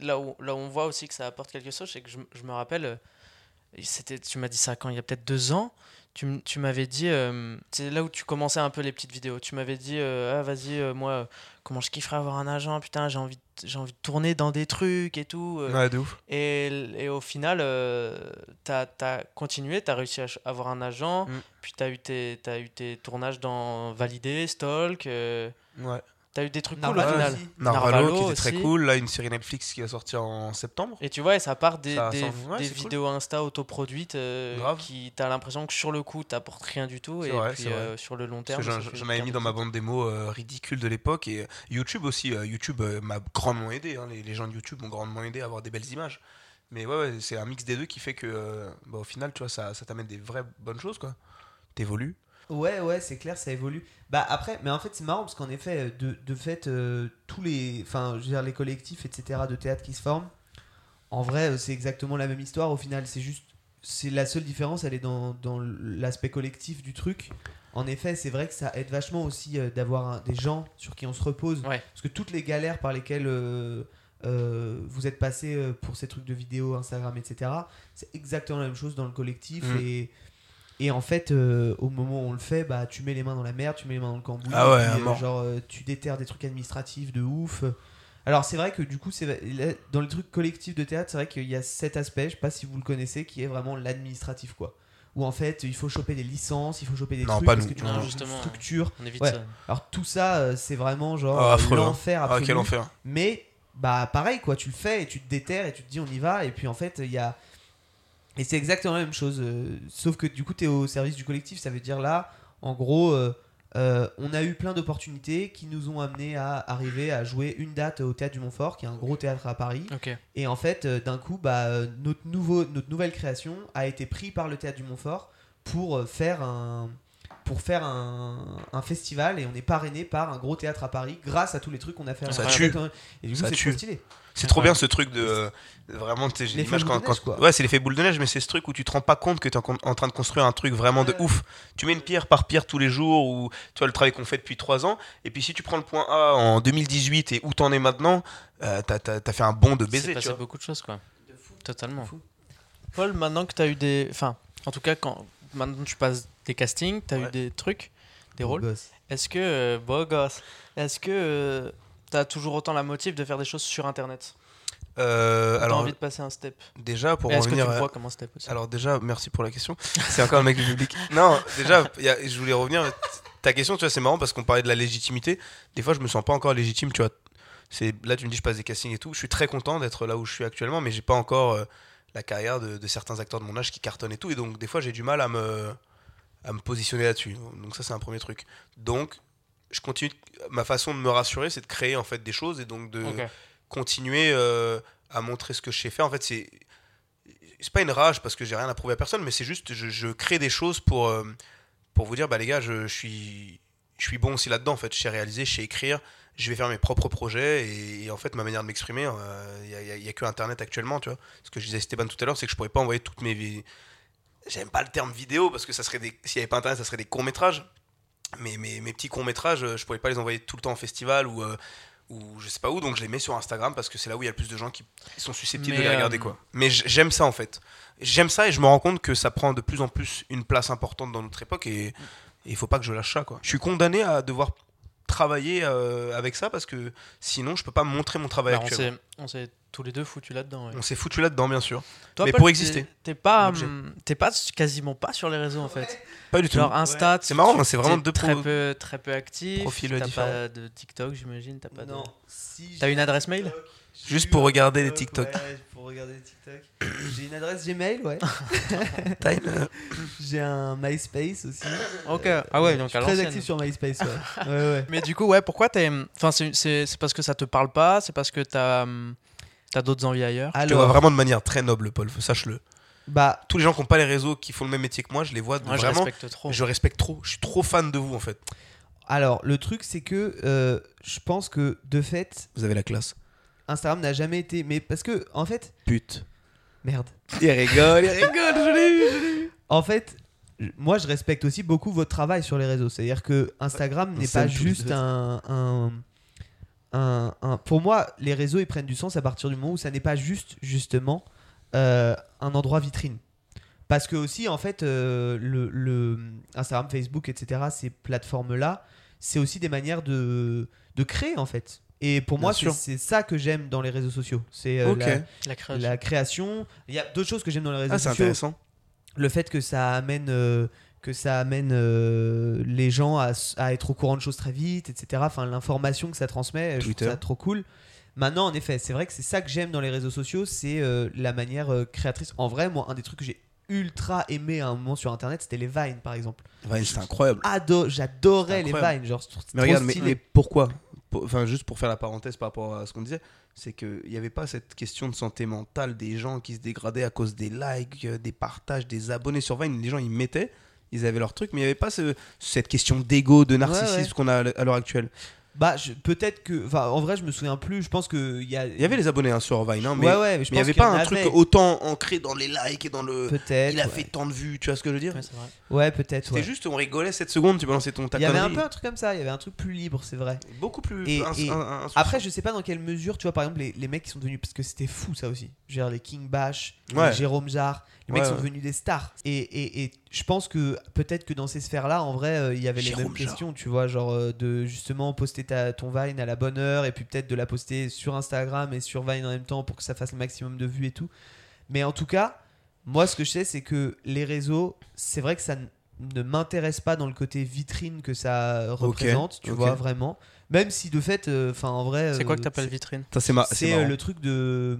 là où, là où on voit aussi que ça apporte quelque chose, c'est que je, je me rappelle, euh, c'était, tu m'as dit ça quand il y a peut-être deux ans, tu, tu m'avais dit, euh, c'est là où tu commençais un peu les petites vidéos, tu m'avais dit, euh, ah vas-y, euh, moi, comment je kifferais avoir un agent, putain, j'ai envie, de- j'ai envie de tourner dans des trucs et tout. Ouais, de ouf. et, et au final, t'as as continué, t'as réussi à avoir un agent, Mm. puis t'as eu, tes- t'as eu tes tournages dans Validé, Stalk, Ouais. T'as eu des trucs cool au final. Narvalo, qui était très aussi. cool. Là, une série Netflix qui va sortir en septembre. Et tu vois, et ça part des, Ça des, semble- ouais, des c'est cool. vidéos Insta autoproduites euh, Grave. qui t'as l'impression que sur le coup t'apportes rien du tout et vrai, puis euh, sur le long terme. j'en- avais mis dans ma bande démo euh, ridicule de l'époque. Et euh, YouTube aussi. euh, YouTube euh, m'a grandement aidé. hein. Les, les gens de YouTube m'ont grandement aidé à avoir des belles images. Mais ouais, ouais, c'est un mix des deux qui fait que, euh, bah, au final, tu vois, ça, ça t'amène des vraies bonnes choses, quoi. T'évolues. Ouais, ouais, c'est clair, ça évolue. Bah après, mais en fait, c'est marrant parce qu'en effet, de, de fait, euh, tous les, enfin, je veux dire, les collectifs, etc., de théâtre qui se forment, en vrai, euh, c'est exactement la même histoire. Au final, c'est juste, c'est la seule différence, elle est dans, dans l'aspect collectif du truc. En effet, c'est vrai que ça aide vachement aussi euh, d'avoir des gens sur qui on se repose. Ouais. Parce que toutes les galères par lesquelles euh, euh, vous êtes passé euh, pour ces trucs de vidéo, Instagram, etc., c'est exactement la même chose dans le collectif. Mm. Et Et en fait, euh, au moment où on le fait, bah, tu mets les mains dans la merde, tu mets les mains dans le cambouis. Ah ouais, puis, mort. genre, euh, tu déterres des trucs administratifs de ouf. Alors, c'est vrai que du coup, c'est dans les trucs collectifs de théâtre, c'est vrai qu'il y a cet aspect, je sais pas si vous le connaissez, qui est vraiment l'administratif, quoi. Où en fait, il faut choper des licences, il faut choper des Non, trucs, pas parce nous. que tu Non, une structure. On évite Ouais. ça. Alors, tout ça, euh, c'est vraiment genre Ah, affreux, hein. l'enfer Ah, absolu. quel enfer. Mais bah pareil quoi, tu le fais et tu te déterres et tu te dis on y va et puis en fait il y a et c'est exactement la même chose euh, sauf que du coup tu es au service du collectif, ça veut dire là en gros euh, euh, on a eu plein d'opportunités qui nous ont amené à arriver à jouer une date au théâtre du Montfort qui est un gros théâtre à Paris Ok. et en fait euh, d'un coup bah euh, notre nouveau notre nouvelle création a été pris par le théâtre du Montfort pour euh, faire un pour faire un, un festival et on est parrainé par un gros théâtre à Paris grâce à tous les trucs qu'on a fait. Ça tue. Et du coup, c'est tue. trop stylé. C'est trop bien ce truc de. euh, vraiment, tu sais, l'image quand. neige, ouais, c'est l'effet boule de neige, mais c'est ce truc où tu te rends pas compte que tu es en, en train de construire un truc vraiment de ouf. Tu mets une pierre par pierre tous les jours, ou tu vois le travail qu'on fait depuis 3 ans, et puis si tu prends le point A en 2018 et où t'en es maintenant, euh, t'as as, fait un bond de C'est baiser, vois. beaucoup de choses, quoi. Totalement. De fou. Paul, maintenant que tu as eu des. Enfin, en tout cas, quand maintenant tu passes des castings, tu as eu des trucs, des Beau rôles. Est-ce que. euh, beau gosse. Est-ce que tu as toujours autant la motive de faire des choses sur internet? Euh, T'as alors, envie de passer un step déjà, pour Est-ce que tu revenir. à- vois comme un step aussi? Alors déjà, merci pour la question. C'est encore le mec du public. Non, déjà, il y a- je voulais revenir. Ta question, tu vois, c'est marrant parce qu'on parlait de la légitimité. Des fois, je me sens pas encore légitime, tu vois. C'est là, tu me dis, je passe des castings et tout. Je suis très content d'être là où je suis actuellement, mais j'ai pas encore euh, la carrière de, de certains acteurs de mon âge qui cartonnent et tout. Et donc, des fois, j'ai du mal à me à me positionner là-dessus. Donc ça, c'est un premier truc. Donc, je continue. Ma façon de me rassurer, c'est de créer en fait des choses et donc de continuer euh, à montrer ce que je sais faire. En fait, c'est c'est pas une rage parce que j'ai rien à prouver à personne, mais c'est juste je, je crée des choses pour euh, pour vous dire bah les gars, je, je suis je suis bon aussi là-dedans en fait. Je sais réaliser, je sais écrire, je vais faire mes propres projets et, et en fait ma manière de m'exprimer, il n'y a, a que Internet actuellement, tu vois. Ce que je disais à Esteban tout à l'heure, c'est que je pourrais pas envoyer toutes mes J'aime pas le terme vidéo parce que ça serait des s'il y avait pas Internet, ça serait des courts métrages. Mais mes, mes petits courts métrages, je pourrais pas les envoyer tout le temps en festival ou euh, ou je sais pas où, donc je les mets sur Instagram parce que c'est là où il y a le plus de gens qui sont susceptibles Mais, de les regarder euh, quoi. Mais j'aime ça en fait. J'aime ça et je me rends compte que ça prend de plus en plus une place importante dans notre époque et et il faut pas que je lâche ça quoi. Je suis condamné à devoir travailler euh, avec ça parce que sinon je peux pas montrer mon travail Bah, on actuellement. s'est on s'est tous les deux foutus là-dedans. ouais. On s'est foutu là-dedans bien sûr. Toi, mais Paul, pour exister. T'es pas, hum, t'es pas quasiment pas sur les réseaux en fait. Pas du tout. Genre Insta, C'est marrant, c'est vraiment deux très pro- peu, très peu actif. profils T'as pas de TikTok, j'imagine. T'as pas de. Non. Si T'as une adresse mail TikTok, Juste pour regarder les TikTok. Ouais, pour regarder TikTok. J'ai une adresse Gmail, ouais. Euh, J'ai un MySpace aussi. Ok. Ah ouais, donc Je suis à très actif sur MySpace, ouais. ouais, ouais. Mais du coup, ouais, pourquoi t'es. Enfin, c'est- parce que ça te parle pas C'est parce que t'as t'as d'autres envies ailleurs? Je te vois Alors, vraiment de manière très noble Paul, sache-le. bah, Tous les gens qui n'ont pas les réseaux qui font le même métier que moi, je les vois Moi, je respecte trop. Je respecte trop. Je suis trop fan de vous en fait. alors, le truc, c'est que euh, je pense que de fait, Vous avez la classe. Instagram n'a jamais été. Mais parce que, en fait, Pute. merde. Il rigole, il rigole, je l'ai eu, je l'ai eu. En fait, moi, je respecte aussi beaucoup votre travail sur les réseaux. C'est-à-dire que Instagram n'est pas juste un, un- un- Pour moi, les réseaux, ils prennent du sens à partir du moment où ça n'est pas juste, justement, euh, un endroit vitrine. Parce que aussi, en fait, euh, le, le Instagram, Facebook, etc., ces plateformes-là, c'est aussi des manières de, de créer, en fait. Et pour Bien moi, c'est ça que j'aime dans les réseaux sociaux. C'est euh, la, La création. la création. Il y a d'autres choses que j'aime dans les réseaux Ah, c'est sociaux intéressant. le fait que ça amène euh, que ça amène euh, les gens à, à être au courant de choses très vite, etc. Enfin, l'information que ça transmet, je trouve Twitter. ça trop cool. Maintenant, en effet, c'est vrai que c'est ça que j'aime dans les réseaux sociaux, c'est euh, la manière euh, créatrice. En vrai, moi, un des trucs que j'ai ultra aimé à un moment sur Internet, c'était les Vines, par exemple. Vine, c'est incroyable. Ado, j'adorais les. Vines, genre. Mais regarde, mais, stylé. mais pourquoi? Pour- Enfin, juste pour faire la parenthèse par rapport à ce qu'on disait, c'est qu'il n'y avait pas cette question de santé mentale des gens qui se dégradaient à cause des likes, euh, des partages, des abonnés sur Vine. Les gens, ils mettaient, ils avaient leur truc, mais il n'y avait pas ce- cette question d'ego, de narcissisme Ouais, ouais. qu'on a à l'heure actuelle. Bah, peut-être que. Enfin, en vrai, je me souviens plus. Je pense que il y a. Il y avait les abonnés hein, sur Vine, hein, mais ouais, ouais, mais il n'y avait qu'il pas un truc autant ancré dans les likes et dans le. Peut-être. Il a ouais. fait tant de vues, tu vois ce que je veux dire? Ouais, peut-être. C'était juste, on rigolait 7 secondes, tu balançais ton ta Il y avait un peu un truc comme ça, il y avait un truc plus libre, c'est vrai. Beaucoup plus. Et- ins- et. Après, je sais pas dans quelle mesure, tu vois, par exemple, les, les mecs qui sont devenus. Parce que c'était fou ça aussi. Genre les King Bash, les Jérôme Jarre, les mecs sont devenus des stars. Et, et, et je pense que peut-être que dans ces sphères-là, en vrai, euh, il y avait les mêmes Jarre. questions, tu vois, genre euh, de justement poster ta, ton Vine à la bonne heure et puis peut-être de la poster sur Instagram et sur Vine en même temps pour que ça fasse le maximum de vues et tout. Mais en tout cas, moi, ce que je sais, c'est que les réseaux, c'est vrai que ça ne m'intéresse pas dans le côté vitrine que ça représente, tu vois, vraiment. Même si de fait, enfin, en vrai. C'est quoi euh, que t'appelles vitrine? C'est ma- euh, le truc de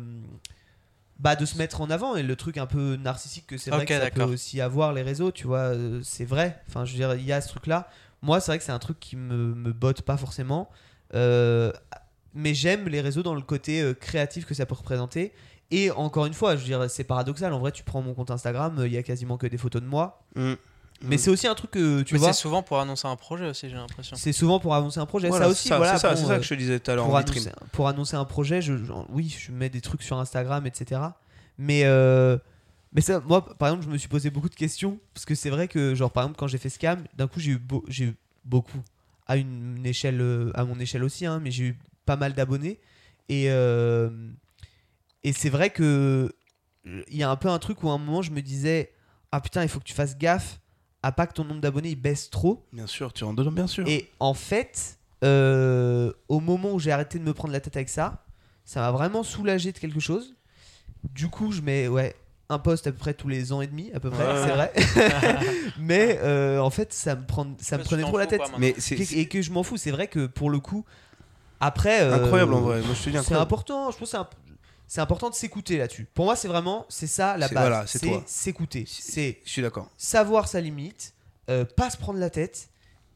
bah de se mettre en avant. Et le truc un peu narcissique que c'est vrai que ça peut aussi avoir les réseaux tu vois euh, c'est vrai. Enfin je veux dire il y a ce truc là moi c'est vrai que c'est un truc qui me, me botte pas forcément. Euh, mais j'aime les réseaux dans le côté euh, créatif que ça peut représenter. Et encore une fois je veux dire c'est paradoxal. En vrai tu prends mon compte Instagram il y a quasiment que des photos de moi. Mm. Mais c'est aussi un truc que tu Mais vois c'est souvent pour annoncer un projet aussi, j'ai l'impression. c'est souvent pour annoncer un projet Voilà, ça aussi ça, voilà c'est ça, bon, c'est ça euh, que je te disais tout à l'heure pour annoncer, vitrine. pour annoncer un projet, je, genre, oui, je mets des trucs sur Instagram, etc. Mais, euh, mais ça, moi, par exemple, je me suis posé beaucoup de questions parce que c'est vrai que, genre, par exemple, quand j'ai fait Scam, d'un coup, j'ai eu, beau- j'ai eu beaucoup à une échelle, euh, à mon échelle aussi, hein, mais j'ai eu pas mal d'abonnés et euh, et c'est vrai que il y a un peu un truc où à un moment, je me disais, ah putain, il faut que tu fasses gaffe à pas que ton nombre d'abonnés il baisse trop. Bien sûr, tu rentres dedans, bien sûr. Et en fait, euh, au moment où j'ai arrêté de me prendre la tête avec ça, ça m'a vraiment soulagé de quelque chose. Du coup, je mets ouais, un post à peu près tous les ans et demi, à peu près, Ouais. c'est vrai. Mais euh, en fait, ça me, prend, ça me prenait trop la tête. Mais c'est Et, et que je m'en fous, c'est vrai que pour le coup, après. euh, incroyable en vrai. Moi, je te dis C'est incroyable. important, je pense que c'est important de s'écouter là-dessus. Pour moi, c'est vraiment, c'est ça la base. voilà, c'est toi. s'écouter. C'est Je suis d'accord. savoir sa limite, euh, pas se prendre la tête.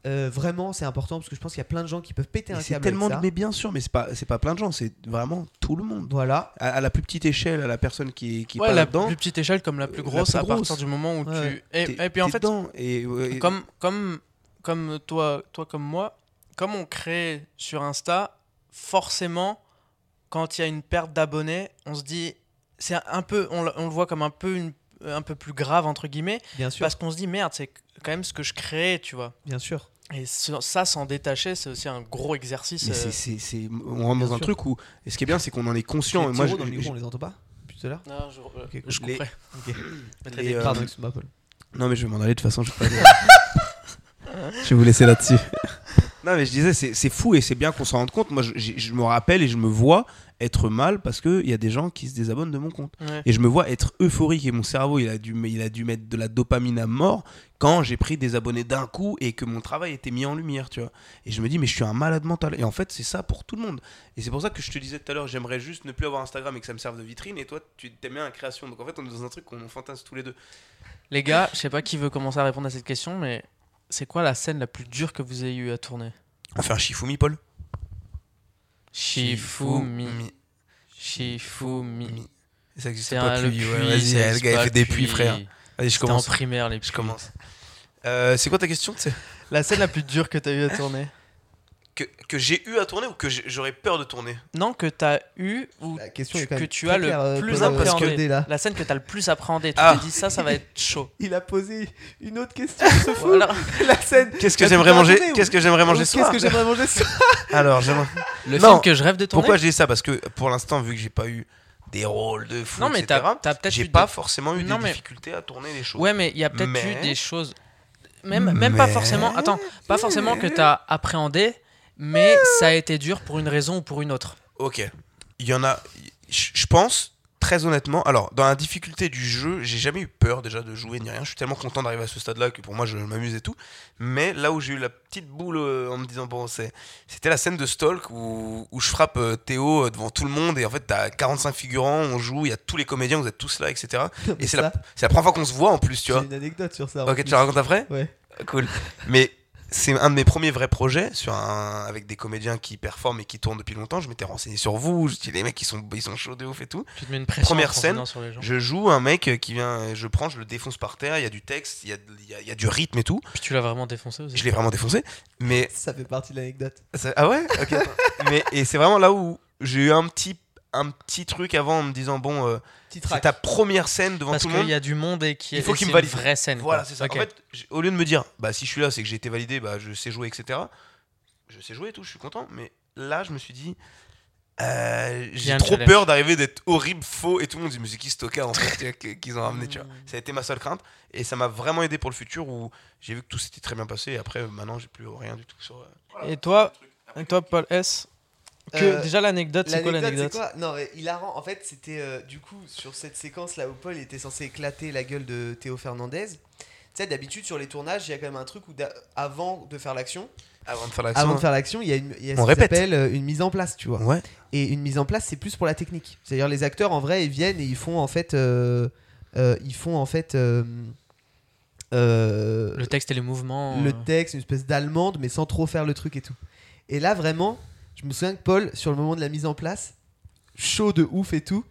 Euh, vraiment, c'est important parce que je pense qu'il y a plein de gens qui peuvent péter un Mais câble. tellement, avec ça. mais bien sûr, mais c'est pas, c'est pas plein de gens, c'est vraiment tout le monde. Voilà. À, à la plus petite échelle, à la personne qui est, qui est ouais, pas la plus petite échelle comme la plus la grosse à partir du moment où Ouais. tu. Et, et puis en fait, dedans. Et, ouais, comme, comme, comme toi, toi comme moi, comme on crée sur Insta, forcément, quand il y a une perte d'abonnés, on se dit, c'est un peu, on, le- on le voit comme un peu, une- un peu plus grave entre guillemets, Bien sûr. parce qu'on se dit merde, c'est quand même ce que je crée, tu vois. Bien sûr. Et ce- ça, s'en détacher, c'est aussi un gros exercice. mais euh, c'est, c'est, c'est- on rentre Bien dans un sûr. truc où, et ce qui est bien, c'est qu'on en est conscient. Les Et moi, je- dans le je- micro, on les entend pas Depuis tout à l'heure non, je, euh, Ok, cool. je Les- couperai. Ok. Je mettrai les, des euh, Pardon. Non, mais je vais m'en aller de toute façon. Je vais, pas- je vais vous laisser là-dessus. Non, mais je disais, c'est, fou et c'est bien qu'on s'en rende compte. Moi, je, me rappelle et je me vois être mal parce qu'il y a des gens qui se désabonnent de mon compte. Ouais. Et je me vois être euphorique et mon cerveau, il a dû, il a dû mettre de la dopamine à mort quand j'ai pris des abonnés d'un coup et que mon travail était mis en lumière, tu vois. Et je me dis, mais je suis un malade mental. Et en fait, c'est ça pour tout le monde. Et c'est pour ça que je te disais tout à l'heure, j'aimerais juste ne plus avoir Instagram et que ça me serve de vitrine. Et toi, tu t'aimes bien la création. Donc en fait, on est dans un truc qu'on fantasme tous les deux. Les gars, je sais pas qui veut commencer à répondre à cette question, mais c'est quoi la scène la plus dure que vous ayez eu à tourner? On fait un Shifumi, Paul? Shifumi. Shifumi. Ça existe pas puits. ouais, Vas-y, le gars, il fait des puits, frère. Allez, je C'était en commence. primaire, les Je puits. commence. Euh, c'est quoi ta question La scène la plus dure que t'as eu à tourner? Que, j'ai eu à tourner ou que j'aurais peur de tourner Non, que t'as eu ou La question tu- est quand que tu as le euh, plus que appréhendé. la scène que t'as le plus appréhendé. Tu Ah. t'es dit ça, ça va être chaud. Il a posé une autre question, ce fou. Voilà. La scène. Qu'est-ce que j'aimerais manger Qu'est-ce que j'aimerais manger ce Qu'est-ce soir que j'aimerais manger ce soir Alors, j'aimerais. Le Non. film que je rêve de tourner. Pourquoi j'ai ça? Parce que pour l'instant, vu que j'ai pas eu des rôles de fou, Non, mais etc., t'as t'as peut-être j'ai pas forcément eu Non, des mais- difficultés à tourner les choses. Ouais, mais il y a peut-être Mais- eu des choses. Même, même pas forcément. Attends, pas forcément que t'as appréhendé, mais ça a été dur pour une raison ou pour une autre. Ok. Il y en a. Je pense, très honnêtement. Alors, dans la difficulté du jeu, j'ai jamais eu peur déjà de jouer ni rien. Je suis tellement content d'arriver à ce stade-là que pour moi, je m'amuse et tout. Mais là où j'ai eu la petite boule euh, en me disant, bon, c'est- c'était la scène de Stalk où, où je frappe euh, Théo euh, devant tout le monde. Et en fait, t'as 45 figurants, on joue, il y a tous les comédiens, vous êtes tous là, etc. Et c'est la, c'est la première fois qu'on se voit en plus, tu J'ai vois. une anecdote sur ça. Ok, plus. tu la racontes après? Ouais. Cool. Mais c'est un de mes premiers vrais projets sur un, avec des comédiens qui performent et qui tournent depuis longtemps. Je m'étais renseigné sur vous. Je dis les mecs qui sont, ils sont chauds de ouf et tout. Tu te mets une pression Première scène, sur les gens. Je joue un mec qui vient, je prends, je le défonce par terre. Il y a du texte, il y a, il y a- il y a du rythme et tout. Puis tu l'as vraiment défoncé aussi. Je l'ai vraiment défoncé. Mais Ça fait partie de l'anecdote. ça- ah ouais? Ok. mais et c'est vraiment là où j'ai eu un petit un petit truc avant en me disant bon euh, c'est ta première scène devant Parce tout le qu'il monde y a du monde et qui Il faut qu'il me c'est une valide. vraie scène. Voilà, c'est ça. En fait, au lieu de me dire, bah si je suis là, c'est que j'ai été validé, bah je sais jouer, etc. Je sais jouer et tout, je suis content. Mais là, je me suis dit, Euh, j'ai trop challenge. peur d'arriver d'être horrible, faux et tout le monde dit mais c'est qui ce tocard en fait qu'ils ont ramené tu vois. Ça a été ma seule crainte et ça m'a vraiment aidé pour le futur où j'ai vu que tout s'était très bien passé et après maintenant j'ai plus rien du tout sur. euh, Et toi, et toi Paul S? Que, Euh, Déjà l'anecdote, c'est quoi L'anecdote, l'anecdote c'est quoi? Non, hilarant. En fait, c'était euh, du coup sur cette séquence là où Paul était censé éclater la gueule de Théo Fernandez. Tu sais, d'habitude sur les tournages, il y a quand même un truc où avant de faire l'action, Avant de faire l'action. avant de faire l'action, il y a une, il y a ce On qui répète. s'appelle euh, une mise en place, tu vois. Ouais. Et une mise en place, c'est plus pour la technique. C'est-à-dire les acteurs en vrai, ils viennent et ils font en fait, euh, euh, ils font en fait. euh, euh, Le texte et les mouvements. le texte, une espèce d'allemande, mais sans trop faire le truc et tout. Et là, vraiment, je me souviens que Paul, sur le moment de la mise en place, chaud de ouf et tout,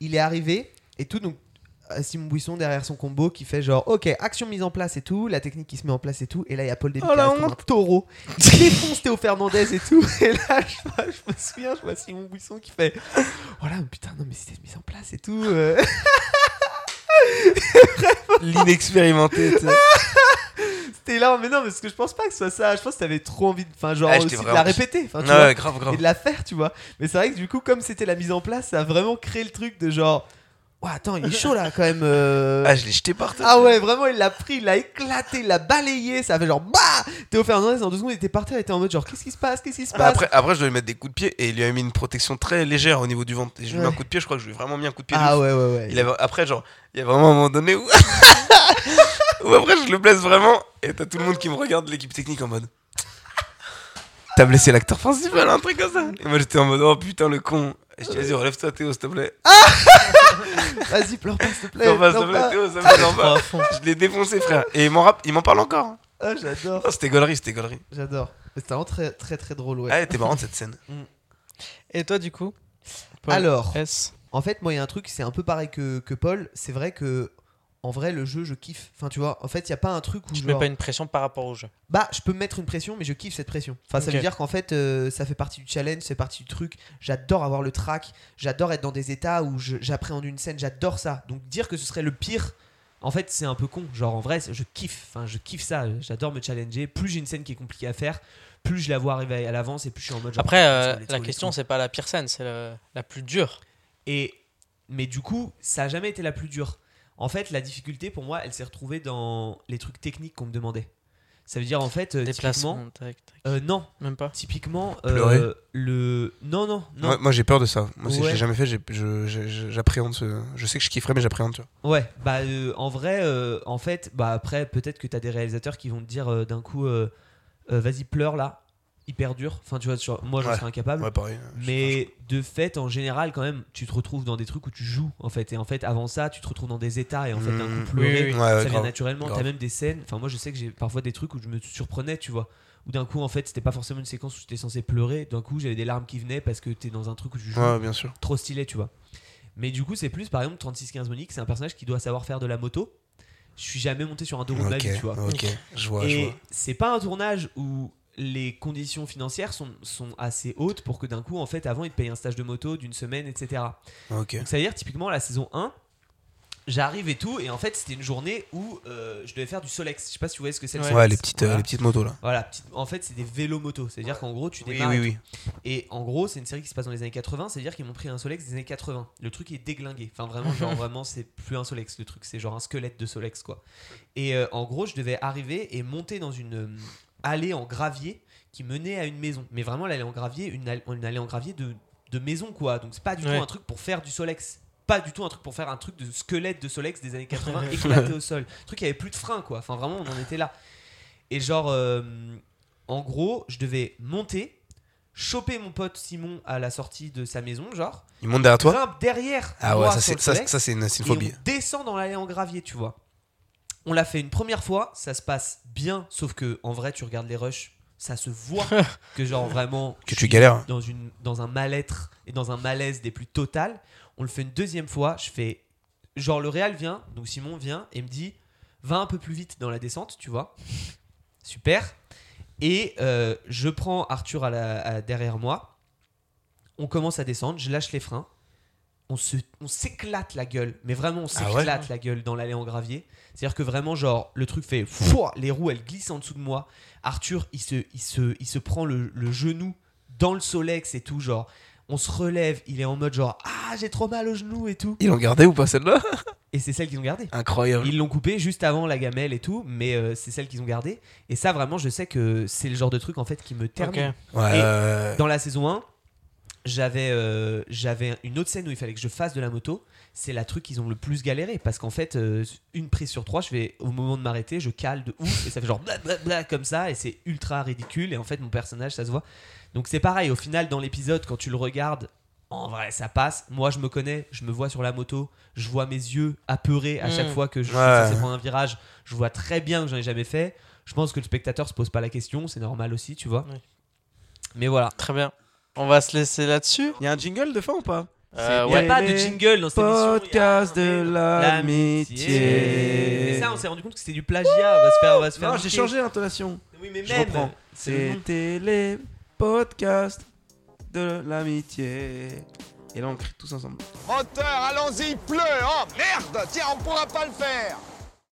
il est arrivé et tout, donc euh, Simon Buisson derrière son combo qui fait genre, ok, action mise en place et tout, la technique qui se met en place et tout, et là il y a Paul Début Oh, comme un taureau, il défonce Théo Fernandez et tout, et là je, vois- je me souviens, je vois Simon Buisson qui fait, voilà, putain, non mais c'était une mise en place et tout. euh. L'inexpérimenté. C'était là, mais non, parce que je pense pas que ce soit ça. Je pense que t'avais trop envie de, enfin, genre aussi de la vraiment- répéter, enfin, tu Ouais, vois, ouais, grave, grave. et de la faire, tu vois. Mais c'est vrai que du coup, comme c'était la mise en place, ça a vraiment créé le truc de genre, ouais, attends, il est chaud là quand même. euh. Ah, je l'ai jeté par terre. Ah ouais, vraiment, il l'a pris, il l'a éclaté, il l'a balayé, ça a fait genre bah Théo Fernandez en deux secondes, il était par terre, il était en mode genre qu'est-ce qui se passe, qu'est-ce qui se passe? Après, après, je dois lui mettre des coups de pied et il lui a mis une protection très légère au niveau du ventre. Et je lui ai mis Ouais. un coup de pied, je crois que je lui ai vraiment mis un coup de pied. de Ah ouf. ouais, ouais, ouais. Il avait, après, genre, il y a vraiment un moment donné où. où après, je le blesse vraiment et t'as tout le monde qui me regarde, l'équipe technique en mode. T'as blessé l'acteur principal, un truc comme ça. Et moi, j'étais en mode, oh putain, le con. Et je dis, vas-y, relève-toi, Théo, s'il te plaît. Vas-y, pleure pas, s'il te plaît. Non, pas, s'il te pleure plaît, pas. Théo, ça me à fond. Je l'ai défoncé, frère. Et il m'en rapp- il m'en parle encore. hein. Ah, j'adore, c'était gaulerie, c'était gaulerie. j'adore. C'était vraiment très, très, très drôle, ouais. Ah, elle était marrante cette scène. Et toi du coup? Paul Alors, S En fait, moi, il y a un truc, c'est un peu pareil que, que Paul. C'est vrai que, en vrai, le jeu, je kiffe. Enfin, tu vois, en fait, il y a pas un truc où. Tu te mets pas une pression par rapport au jeu. Bah, je peux me mettre une pression, mais je kiffe cette pression. Enfin, ça veut dire qu'en fait, euh, ça fait partie du challenge, c'est partie du truc. J'adore avoir le track, j'adore être dans des états où j'appréhende une scène, j'adore ça. Donc, dire que ce serait le pire. En fait, c'est un peu con. Genre, en vrai, je kiffe. Enfin, je kiffe ça. J'adore me challenger. Plus j'ai une scène qui est compliquée à faire, plus je la vois arriver à l'avance et plus je suis en mode. genre, Après, euh, la go, question c'est pas la pire scène, c'est la, la plus dure. Et mais du coup, ça a jamais été la plus dure. En fait, la difficulté pour moi, elle s'est retrouvée dans les trucs techniques qu'on me demandait. Ça veut dire en fait, euh, typiquement, Déplacement, tac, tac. euh, non, Même pas. typiquement Pleurer. euh, le non non non Moi, moi, j'ai peur de ça. Moi, si je l'ai jamais fait, j'appréhende ce. Je sais que je kifferais, mais j'appréhende, tu vois. ouais bah euh, en vrai euh, en fait bah après peut-être que t'as des réalisateurs qui vont te dire euh, d'un coup euh, euh, vas-y pleure là hyper dur enfin tu vois sur- moi j'en Ouais. serais incapable Ouais, pareil. Je- Mais de fait, en général, quand même, tu te retrouves dans des trucs où tu joues, en fait. Et en fait, avant ça, tu te retrouves dans des états, et en fait, d'un Mmh. coup, pleurer, Oui, oui, oui. Ouais, ouais, ça vient grave. naturellement. T'as même des scènes, enfin, moi, je sais que j'ai parfois des trucs où je me surprenais, tu vois. Où d'un coup, en fait, c'était pas forcément une séquence où j'étais censé pleurer. D'un coup, j'avais des larmes qui venaient parce que t'es dans un truc où tu joues Ouais, bien sûr. trop stylé, tu vois. Mais du coup, c'est plus, par exemple, 3615 Monique, c'est un personnage qui doit savoir faire de la moto. Je suis jamais monté sur un deux roues de ma vie, tu vois. ok. Je vois, je Et vois. c'est pas un tournage où les conditions financières sont, sont assez hautes pour que d'un coup, en fait, avant, ils te payent un stage de moto d'une semaine, etc. Ok. Donc ça veut dire, typiquement, la saison 1, j'arrive et tout, et en fait, c'était une journée où euh, je devais faire du Solex. Je sais pas si vous voyez ce que c'est le Ouais. Solex. Ouais, les petites, euh, Voilà. les petites motos là. Voilà, petite- en fait, c'est des vélos-motos. C'est-à-dire qu'en gros, tu Oui, démarres. oui, et oui. tout. Et en gros, c'est une série qui se passe dans les années 80. C'est-à-dire qu'ils m'ont pris un Solex des années 80. Le truc est déglingué. Enfin, vraiment, genre, vraiment, c'est plus un Solex. Le truc, c'est genre un squelette de Solex, quoi. Et euh, en gros, je devais arriver et monter dans une euh, allée en gravier qui menait à une maison. Mais vraiment, l'allée en gravier, une, une allée en gravier de, de maison, quoi. Donc, c'est pas du Ouais. tout un truc pour faire du Solex. Pas du tout un truc pour faire un truc de squelette de Solex des années 80 éclaté au sol. Le truc, il y avait plus de frein, quoi. Enfin, vraiment, on en était là. Et genre, euh, en gros, je devais monter, choper mon pote Simon à la sortie de sa maison, genre, Ils montent derrière toi? Grimpe derrière Ah ouais, ça c'est ça, c'est une, c'est une et phobie. on descend dans l'allée en gravier, tu vois. On l'a fait une première fois, ça se passe bien, sauf que en vrai, tu regardes les rushs, ça se voit que genre vraiment Que tu galères. dans une dans un mal-être et dans un malaise des plus totales. On le fait une deuxième fois, je fais genre le réal vient, donc Simon vient et me dit va un peu plus vite dans la descente, tu vois. Super. Et euh, je prends Arthur à la- à- derrière moi. On commence à descendre, je lâche les freins. On se, on s'éclate la gueule, mais vraiment on Ah ouais s'éclate la gueule dans l'allée en gravier. C'est-à-dire que vraiment genre le truc fait fouah, les roues elles glissent en dessous de moi. Arthur il se, il se, il se prend le, le genou dans le Solex et tout genre. On se relève, il est en mode genre ah j'ai trop mal au genou et tout. Ils l'ont gardé ou pas celle-là? Et c'est celle qu'ils ont gardée. Incroyable. Ils l'ont coupé juste avant la gamelle et tout, mais euh, c'est celle qu'ils ont gardée. Et ça vraiment, je sais que c'est le genre de truc en fait qui me termine. Ok. Ouais, Et- euh, Dans la saison 1, j'avais euh, j'avais une autre scène où il fallait que je fasse de la moto. C'est la truc qu'ils ont le plus galéré parce qu'en fait, euh, une prise sur trois, je vais au moment de m'arrêter, je cale de ouf et ça fait genre blablabla comme ça et c'est ultra ridicule. Et en fait, mon personnage, ça se voit. Donc c'est pareil, au final, dans l'épisode, quand tu le regardes, en vrai, ça passe. Moi, je me connais, je me vois sur la moto, je vois mes yeux apeurés à Mm. chaque fois que je suis Ouais. censé prendre un virage. Je vois très bien que j'en ai jamais fait. Je pense que le spectateur se pose pas la question, c'est normal aussi, tu vois. Oui. Mais voilà. Très bien. On va se laisser là-dessus. Il y a un jingle de fin ou pas Euh, Il n'y a ouais. pas de jingle dans cette émission. Podcast il y a- de l'amitié. Et ça, on s'est rendu compte que c'était du plagiat. On va se faire, on va se faire Non, j'ai niquer. changé l'intonation. Oui, mais Je même. reprends. C'est. C'était les podcasts de l'amitié. Et là, on crie tous ensemble. Moteur, allons-y, il pleut Oh merde Tiens, on pourra pas le faire